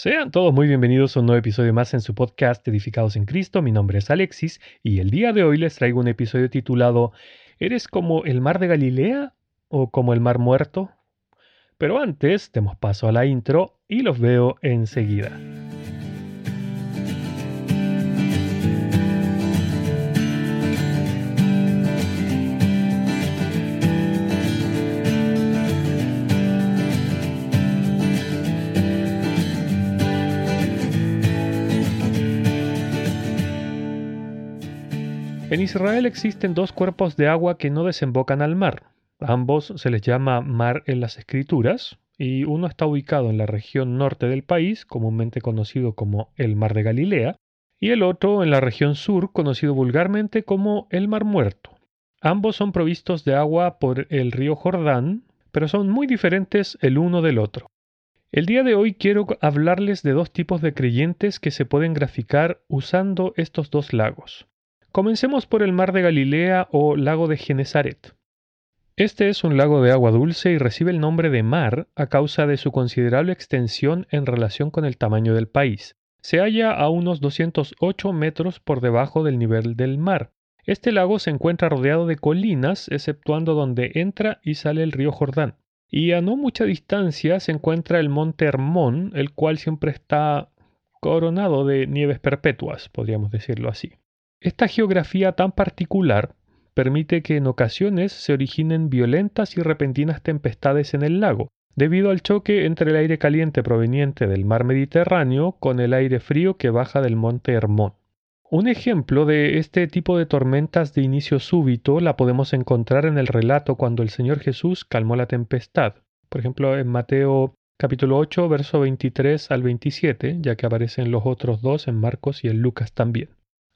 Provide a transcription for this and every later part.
Sean todos muy bienvenidos a un nuevo episodio más en su podcast Edificados en Cristo. Mi nombre es Alexis y el día de hoy les traigo un episodio titulado ¿Eres como el mar de Galilea o como el mar muerto? Pero antes, demos paso a la intro y los veo enseguida. En Israel existen dos cuerpos de agua que no desembocan al mar. Ambos se les llama mar en las escrituras, y uno está ubicado en la región norte del país, comúnmente conocido como el Mar de Galilea, y el otro en la región sur, conocido vulgarmente como el Mar Muerto. Ambos son provistos de agua por el río Jordán, pero son muy diferentes el uno del otro. El día de hoy quiero hablarles de dos tipos de creyentes que se pueden graficar usando estos dos lagos. Comencemos por el mar de Galilea o lago de Genezaret. Este es un lago de agua dulce y recibe el nombre de mar a causa de su considerable extensión en relación con el tamaño del país. Se halla a unos 208 metros por debajo del nivel del mar. Este lago se encuentra rodeado de colinas, exceptuando donde entra y sale el río Jordán. Y a no mucha distancia se encuentra el monte Hermón, el cual siempre está coronado de nieves perpetuas, podríamos decirlo así. Esta geografía tan particular permite que en ocasiones se originen violentas y repentinas tempestades en el lago, debido al choque entre el aire caliente proveniente del mar Mediterráneo con el aire frío que baja del monte Hermón. Un ejemplo de este tipo de tormentas de inicio súbito la podemos encontrar en el relato cuando el Señor Jesús calmó la tempestad. Por ejemplo, en Mateo capítulo 8, verso 23 al 27, ya que aparecen los otros dos en Marcos y en Lucas también.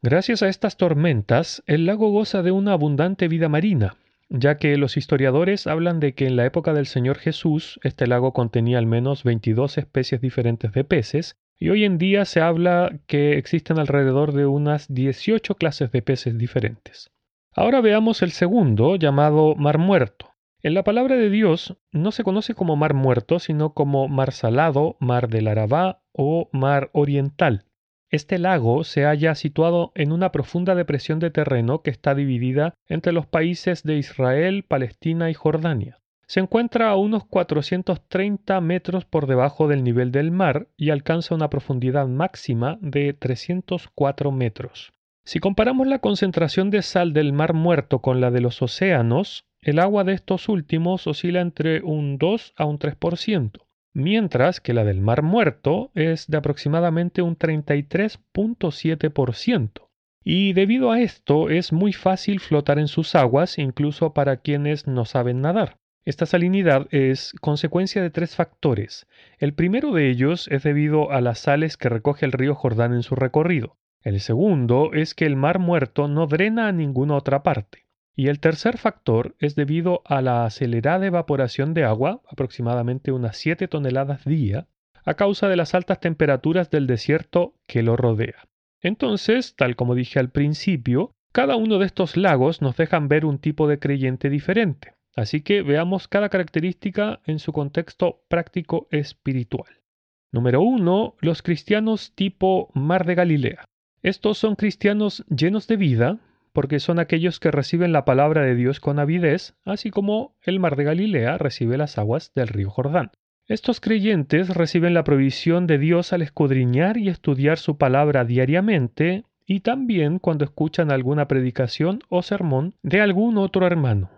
Gracias a estas tormentas, el lago goza de una abundante vida marina, ya que los historiadores hablan de que en la época del Señor Jesús este lago contenía al menos 22 especies diferentes de peces, y hoy en día se habla que existen alrededor de unas 18 clases de peces diferentes. Ahora veamos el segundo, llamado Mar Muerto. En la palabra de Dios no se conoce como Mar Muerto, sino como Mar Salado, Mar del Arabá o Mar Oriental. Este lago se halla situado en una profunda depresión de terreno que está dividida entre los países de Israel, Palestina y Jordania. Se encuentra a unos 430 metros por debajo del nivel del mar y alcanza una profundidad máxima de 304 metros. Si comparamos la concentración de sal del mar muerto con la de los océanos, el agua de estos últimos oscila entre un 2 a un 3% mientras que la del Mar Muerto es de aproximadamente un 33.7%. Y debido a esto es muy fácil flotar en sus aguas incluso para quienes no saben nadar. Esta salinidad es consecuencia de tres factores. El primero de ellos es debido a las sales que recoge el río Jordán en su recorrido. El segundo es que el mar muerto no drena a ninguna otra parte. Y el tercer factor es debido a la acelerada evaporación de agua, aproximadamente unas 7 toneladas día, a causa de las altas temperaturas del desierto que lo rodea. Entonces, tal como dije al principio, cada uno de estos lagos nos dejan ver un tipo de creyente diferente. Así que veamos cada característica en su contexto práctico espiritual. Número 1. Los cristianos tipo Mar de Galilea. Estos son cristianos llenos de vida, porque son aquellos que reciben la palabra de Dios con avidez, así como el mar de Galilea recibe las aguas del río Jordán. Estos creyentes reciben la provisión de Dios al escudriñar y estudiar su palabra diariamente y también cuando escuchan alguna predicación o sermón de algún otro hermano.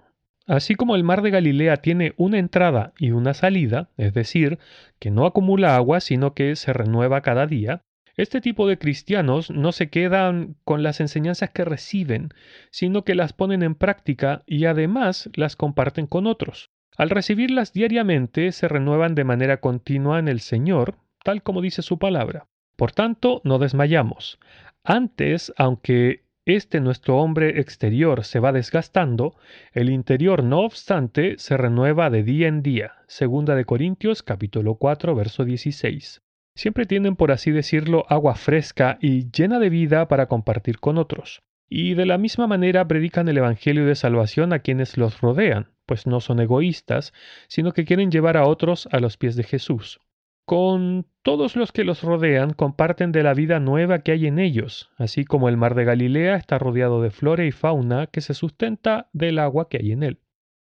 Así como el mar de Galilea tiene una entrada y una salida, es decir, que no acumula agua sino que se renueva cada día, este tipo de cristianos no se quedan con las enseñanzas que reciben, sino que las ponen en práctica y además las comparten con otros. Al recibirlas diariamente se renuevan de manera continua en el Señor, tal como dice su palabra. Por tanto, no desmayamos. Antes, aunque este nuestro hombre exterior se va desgastando, el interior no obstante se renueva de día en día. Segunda de Corintios capítulo 4 verso 16 siempre tienen, por así decirlo, agua fresca y llena de vida para compartir con otros. Y de la misma manera predican el Evangelio de salvación a quienes los rodean, pues no son egoístas, sino que quieren llevar a otros a los pies de Jesús. con todos los que los rodean comparten de la vida nueva que hay en ellos, así como el mar de Galilea está rodeado de flora y fauna que se sustenta del agua que hay en él.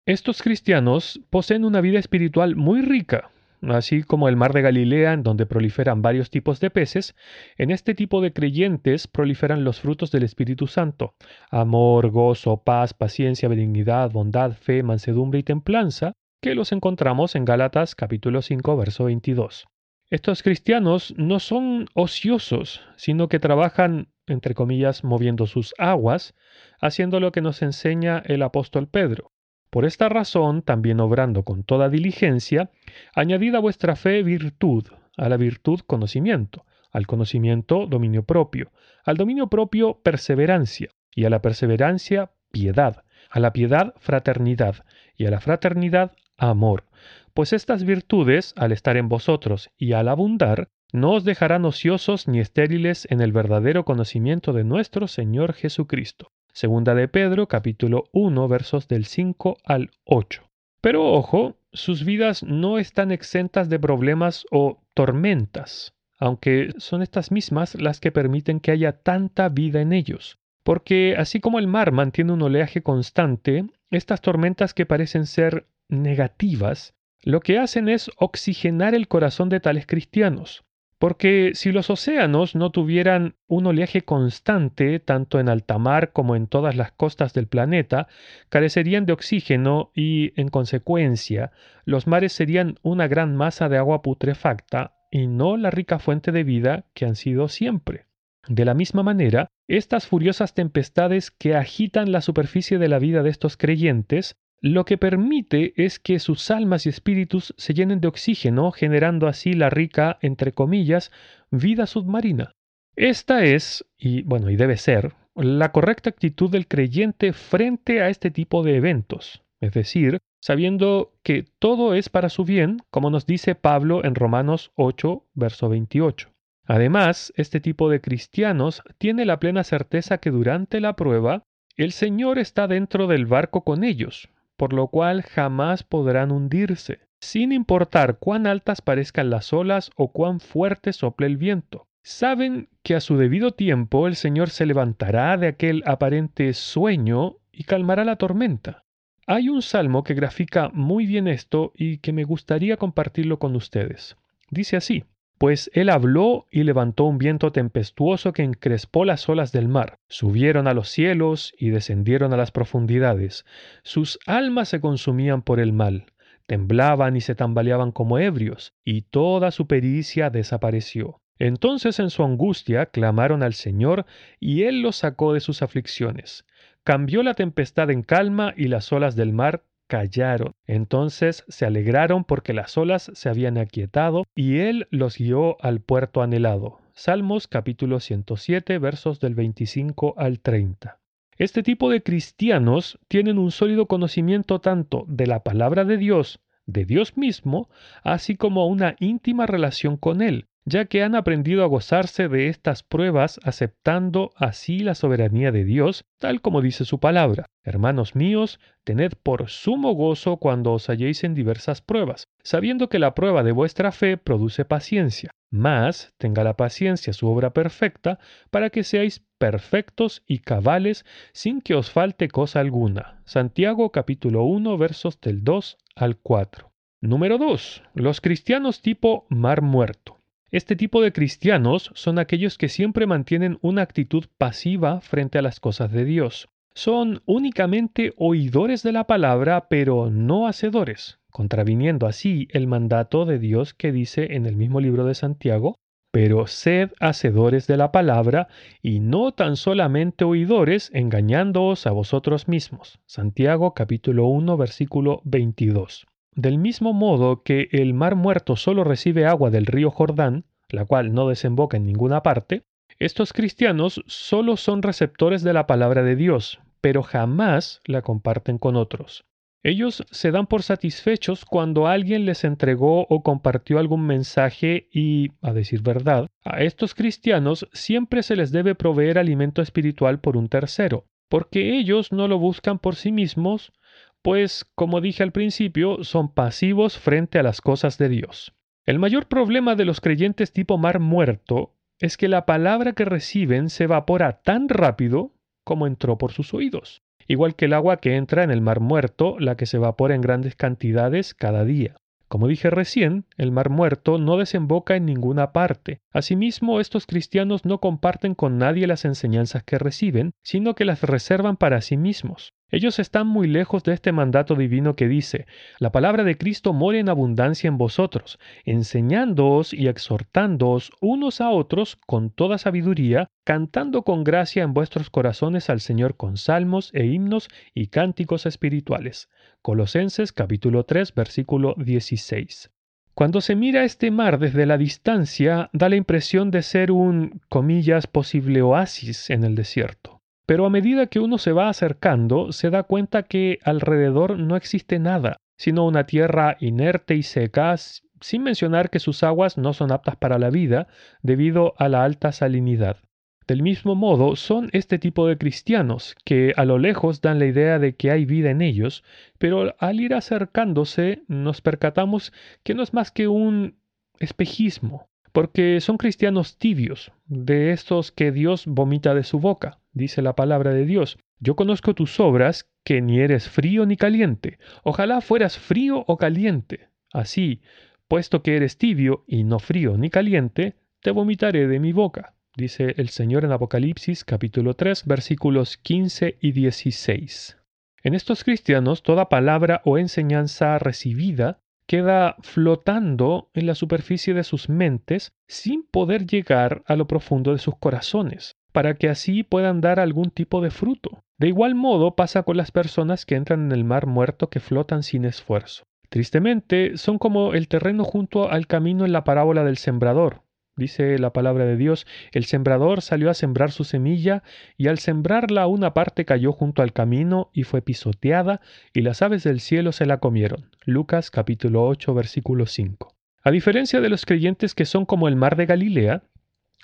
Estos cristianos poseen una vida espiritual muy rica, así como el mar de Galilea, en donde proliferan varios tipos de peces, en este tipo de creyentes proliferan los frutos del Espíritu Santo, amor, gozo, paz, paciencia, benignidad, bondad, fe, mansedumbre y templanza, que los encontramos en Gálatas capítulo 5, verso 22. Estos cristianos no son ociosos, sino que trabajan, entre comillas, moviendo sus aguas, haciendo lo que nos enseña el apóstol Pedro. Por esta razón, también obrando con toda diligencia, añadid a vuestra fe virtud, a la virtud conocimiento, al conocimiento dominio propio, al dominio propio perseverancia, y a la perseverancia piedad, a la piedad fraternidad, y a la fraternidad amor. Pues estas virtudes, al estar en vosotros y al abundar, no os dejarán ociosos ni estériles en el verdadero conocimiento de nuestro Señor Jesucristo. Segunda de Pedro, capítulo 1, versos del 5 al 8. Pero ojo, sus vidas no están exentas de problemas o tormentas, aunque son estas mismas las que permiten que haya tanta vida en ellos. Porque así como el mar mantiene un oleaje constante, estas tormentas que parecen ser negativas, lo que hacen es oxigenar el corazón de tales cristianos. Porque si los océanos no tuvieran un oleaje constante, tanto en alta mar como en todas las costas del planeta, carecerían de oxígeno y, en consecuencia, los mares serían una gran masa de agua putrefacta y no la rica fuente de vida que han sido siempre. De la misma manera, estas furiosas tempestades que agitan la superficie de la vida de estos creyentes lo que permite es que sus almas y espíritus se llenen de oxígeno, generando así la rica, entre comillas, vida submarina. Esta es, y bueno, y debe ser, la correcta actitud del creyente frente a este tipo de eventos, es decir, sabiendo que todo es para su bien, como nos dice Pablo en Romanos 8, verso 28. Además, este tipo de cristianos tiene la plena certeza que durante la prueba el Señor está dentro del barco con ellos, por lo cual jamás podrán hundirse, sin importar cuán altas parezcan las olas o cuán fuerte sople el viento. Saben que a su debido tiempo el Señor se levantará de aquel aparente sueño y calmará la tormenta. Hay un salmo que grafica muy bien esto y que me gustaría compartirlo con ustedes. Dice así, pues él habló y levantó un viento tempestuoso que encrespó las olas del mar. Subieron a los cielos y descendieron a las profundidades. Sus almas se consumían por el mal. Temblaban y se tambaleaban como ebrios, y toda su pericia desapareció. Entonces en su angustia clamaron al Señor, y Él los sacó de sus aflicciones. Cambió la tempestad en calma y las olas del mar callaron. Entonces se alegraron porque las olas se habían aquietado y él los guió al puerto anhelado. Salmos capítulo 107 versos del 25 al 30. Este tipo de cristianos tienen un sólido conocimiento tanto de la palabra de Dios, de Dios mismo, así como una íntima relación con Él, ya que han aprendido a gozarse de estas pruebas aceptando así la soberanía de Dios, tal como dice su palabra. Hermanos míos, tened por sumo gozo cuando os halléis en diversas pruebas, sabiendo que la prueba de vuestra fe produce paciencia. Mas tenga la paciencia su obra perfecta, para que seáis perfectos y cabales sin que os falte cosa alguna. Santiago capítulo 1 versos del 2 al 4. Número 2. Los cristianos tipo mar muerto. Este tipo de cristianos son aquellos que siempre mantienen una actitud pasiva frente a las cosas de Dios. Son únicamente oidores de la palabra, pero no hacedores, contraviniendo así el mandato de Dios que dice en el mismo libro de Santiago, pero sed hacedores de la palabra y no tan solamente oidores, engañándoos a vosotros mismos. Santiago capítulo 1 versículo 22. Del mismo modo que el mar muerto solo recibe agua del río Jordán, la cual no desemboca en ninguna parte, estos cristianos solo son receptores de la palabra de Dios, pero jamás la comparten con otros. Ellos se dan por satisfechos cuando alguien les entregó o compartió algún mensaje y, a decir verdad, a estos cristianos siempre se les debe proveer alimento espiritual por un tercero, porque ellos no lo buscan por sí mismos, pues, como dije al principio, son pasivos frente a las cosas de Dios. El mayor problema de los creyentes tipo mar muerto es que la palabra que reciben se evapora tan rápido como entró por sus oídos, igual que el agua que entra en el mar muerto, la que se evapora en grandes cantidades cada día. Como dije recién, el mar muerto no desemboca en ninguna parte. Asimismo, estos cristianos no comparten con nadie las enseñanzas que reciben, sino que las reservan para sí mismos. Ellos están muy lejos de este mandato divino que dice, la palabra de Cristo mora en abundancia en vosotros, enseñándoos y exhortándoos unos a otros con toda sabiduría, cantando con gracia en vuestros corazones al Señor con salmos e himnos y cánticos espirituales. Colosenses capítulo 3 versículo 16. Cuando se mira este mar desde la distancia, da la impresión de ser un, comillas, posible oasis en el desierto. Pero a medida que uno se va acercando, se da cuenta que alrededor no existe nada, sino una tierra inerte y seca, sin mencionar que sus aguas no son aptas para la vida debido a la alta salinidad. Del mismo modo, son este tipo de cristianos que a lo lejos dan la idea de que hay vida en ellos, pero al ir acercándose nos percatamos que no es más que un espejismo, porque son cristianos tibios, de estos que Dios vomita de su boca dice la palabra de Dios. Yo conozco tus obras, que ni eres frío ni caliente. Ojalá fueras frío o caliente. Así, puesto que eres tibio y no frío ni caliente, te vomitaré de mi boca, dice el Señor en Apocalipsis capítulo 3 versículos 15 y 16. En estos cristianos toda palabra o enseñanza recibida queda flotando en la superficie de sus mentes sin poder llegar a lo profundo de sus corazones para que así puedan dar algún tipo de fruto. De igual modo pasa con las personas que entran en el mar muerto que flotan sin esfuerzo. Tristemente, son como el terreno junto al camino en la parábola del sembrador. Dice la palabra de Dios, el sembrador salió a sembrar su semilla, y al sembrarla una parte cayó junto al camino y fue pisoteada, y las aves del cielo se la comieron. Lucas capítulo 8 versículo 5. A diferencia de los creyentes que son como el mar de Galilea,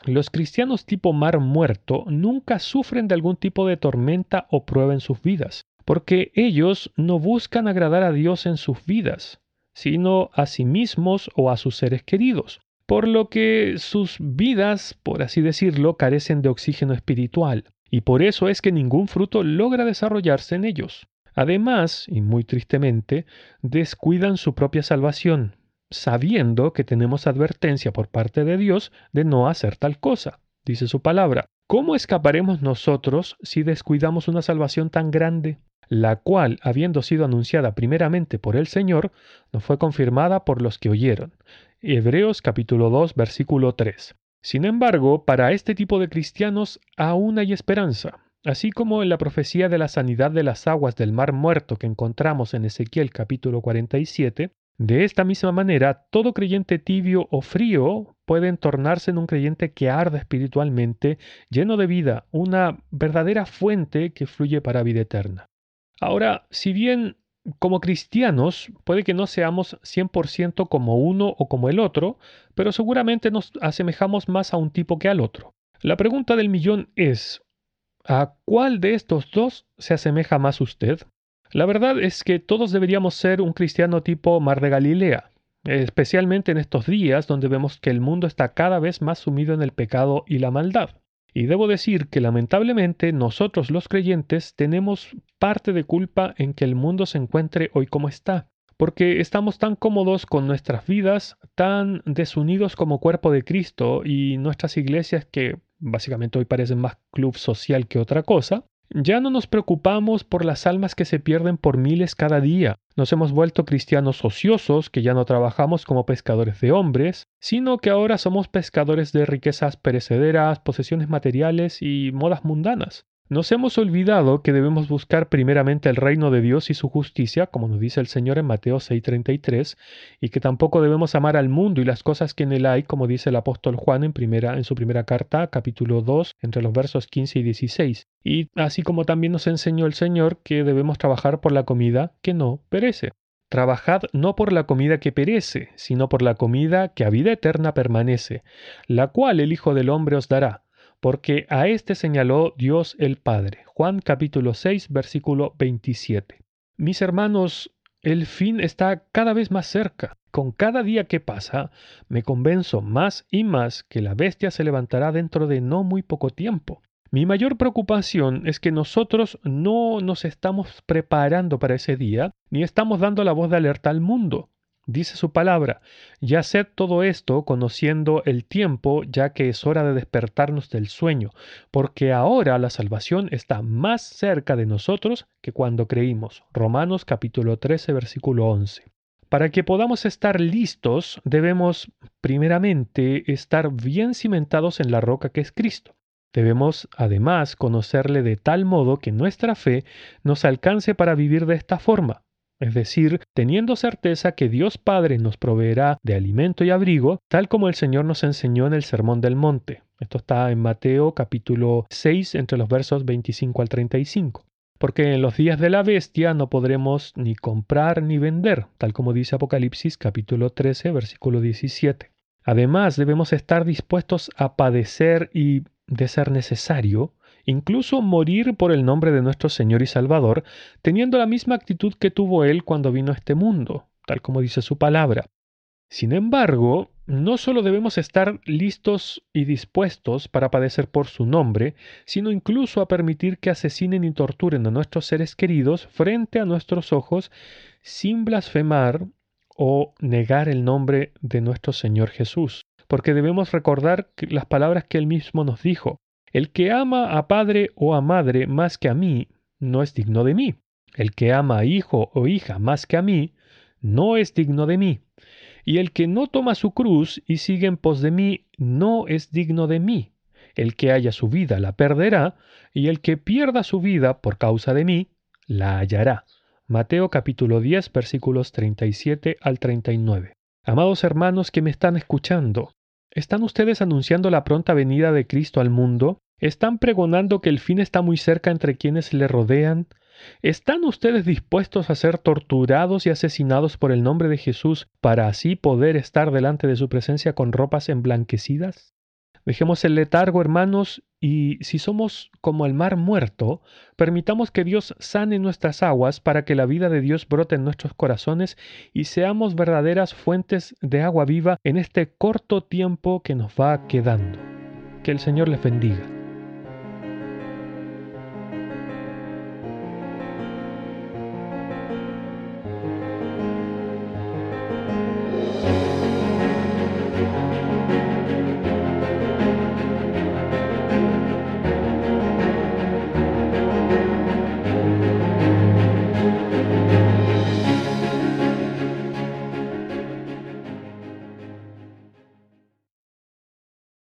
los cristianos tipo mar muerto nunca sufren de algún tipo de tormenta o prueba en sus vidas, porque ellos no buscan agradar a Dios en sus vidas, sino a sí mismos o a sus seres queridos, por lo que sus vidas, por así decirlo, carecen de oxígeno espiritual, y por eso es que ningún fruto logra desarrollarse en ellos. Además, y muy tristemente, descuidan su propia salvación, sabiendo que tenemos advertencia por parte de Dios de no hacer tal cosa. Dice su palabra. ¿Cómo escaparemos nosotros si descuidamos una salvación tan grande? la cual, habiendo sido anunciada primeramente por el Señor, no fue confirmada por los que oyeron. Hebreos capítulo 2 versículo 3. Sin embargo, para este tipo de cristianos aún hay esperanza. Así como en la profecía de la sanidad de las aguas del mar muerto que encontramos en Ezequiel capítulo 47, de esta misma manera, todo creyente tibio o frío puede tornarse en un creyente que arda espiritualmente, lleno de vida, una verdadera fuente que fluye para vida eterna. Ahora, si bien como cristianos puede que no seamos 100% como uno o como el otro, pero seguramente nos asemejamos más a un tipo que al otro. La pregunta del millón es, ¿a cuál de estos dos se asemeja más usted? La verdad es que todos deberíamos ser un cristiano tipo Mar de Galilea, especialmente en estos días donde vemos que el mundo está cada vez más sumido en el pecado y la maldad. Y debo decir que lamentablemente nosotros los creyentes tenemos parte de culpa en que el mundo se encuentre hoy como está, porque estamos tan cómodos con nuestras vidas, tan desunidos como cuerpo de Cristo y nuestras iglesias que básicamente hoy parecen más club social que otra cosa, ya no nos preocupamos por las almas que se pierden por miles cada día. Nos hemos vuelto cristianos ociosos, que ya no trabajamos como pescadores de hombres, sino que ahora somos pescadores de riquezas perecederas, posesiones materiales y modas mundanas. Nos hemos olvidado que debemos buscar primeramente el reino de Dios y su justicia, como nos dice el Señor en Mateo 6:33, y que tampoco debemos amar al mundo y las cosas que en él hay, como dice el apóstol Juan en, en su primera carta, capítulo 2, entre los versos 15 y 16. Y así como también nos enseñó el Señor que debemos trabajar por la comida que no perece. Trabajad no por la comida que perece, sino por la comida que a vida eterna permanece, la cual el Hijo del Hombre os dará porque a éste señaló Dios el Padre. Juan capítulo 6, versículo 27. Mis hermanos, el fin está cada vez más cerca. Con cada día que pasa, me convenzo más y más que la bestia se levantará dentro de no muy poco tiempo. Mi mayor preocupación es que nosotros no nos estamos preparando para ese día, ni estamos dando la voz de alerta al mundo. Dice su palabra, ya haced todo esto conociendo el tiempo, ya que es hora de despertarnos del sueño, porque ahora la salvación está más cerca de nosotros que cuando creímos. Romanos capítulo 13 versículo 11. Para que podamos estar listos, debemos primeramente estar bien cimentados en la roca que es Cristo. Debemos además conocerle de tal modo que nuestra fe nos alcance para vivir de esta forma, es decir, teniendo certeza que Dios Padre nos proveerá de alimento y abrigo, tal como el Señor nos enseñó en el Sermón del Monte. Esto está en Mateo capítulo 6 entre los versos 25 al 35. Porque en los días de la bestia no podremos ni comprar ni vender, tal como dice Apocalipsis capítulo 13 versículo 17. Además, debemos estar dispuestos a padecer y, de ser necesario, incluso morir por el nombre de nuestro Señor y Salvador, teniendo la misma actitud que tuvo Él cuando vino a este mundo, tal como dice su palabra. Sin embargo, no solo debemos estar listos y dispuestos para padecer por su nombre, sino incluso a permitir que asesinen y torturen a nuestros seres queridos frente a nuestros ojos sin blasfemar o negar el nombre de nuestro Señor Jesús, porque debemos recordar las palabras que Él mismo nos dijo. El que ama a padre o a madre más que a mí, no es digno de mí. El que ama a hijo o hija más que a mí, no es digno de mí. Y el que no toma su cruz y sigue en pos de mí, no es digno de mí. El que haya su vida la perderá, y el que pierda su vida por causa de mí, la hallará. Mateo capítulo 10 versículos 37 al 39. Amados hermanos que me están escuchando, ¿están ustedes anunciando la pronta venida de Cristo al mundo? ¿Están pregonando que el fin está muy cerca entre quienes le rodean? ¿Están ustedes dispuestos a ser torturados y asesinados por el nombre de Jesús para así poder estar delante de su presencia con ropas emblanquecidas? Dejemos el letargo, hermanos, y si somos como el mar muerto, permitamos que Dios sane nuestras aguas para que la vida de Dios brote en nuestros corazones y seamos verdaderas fuentes de agua viva en este corto tiempo que nos va quedando. Que el Señor les bendiga.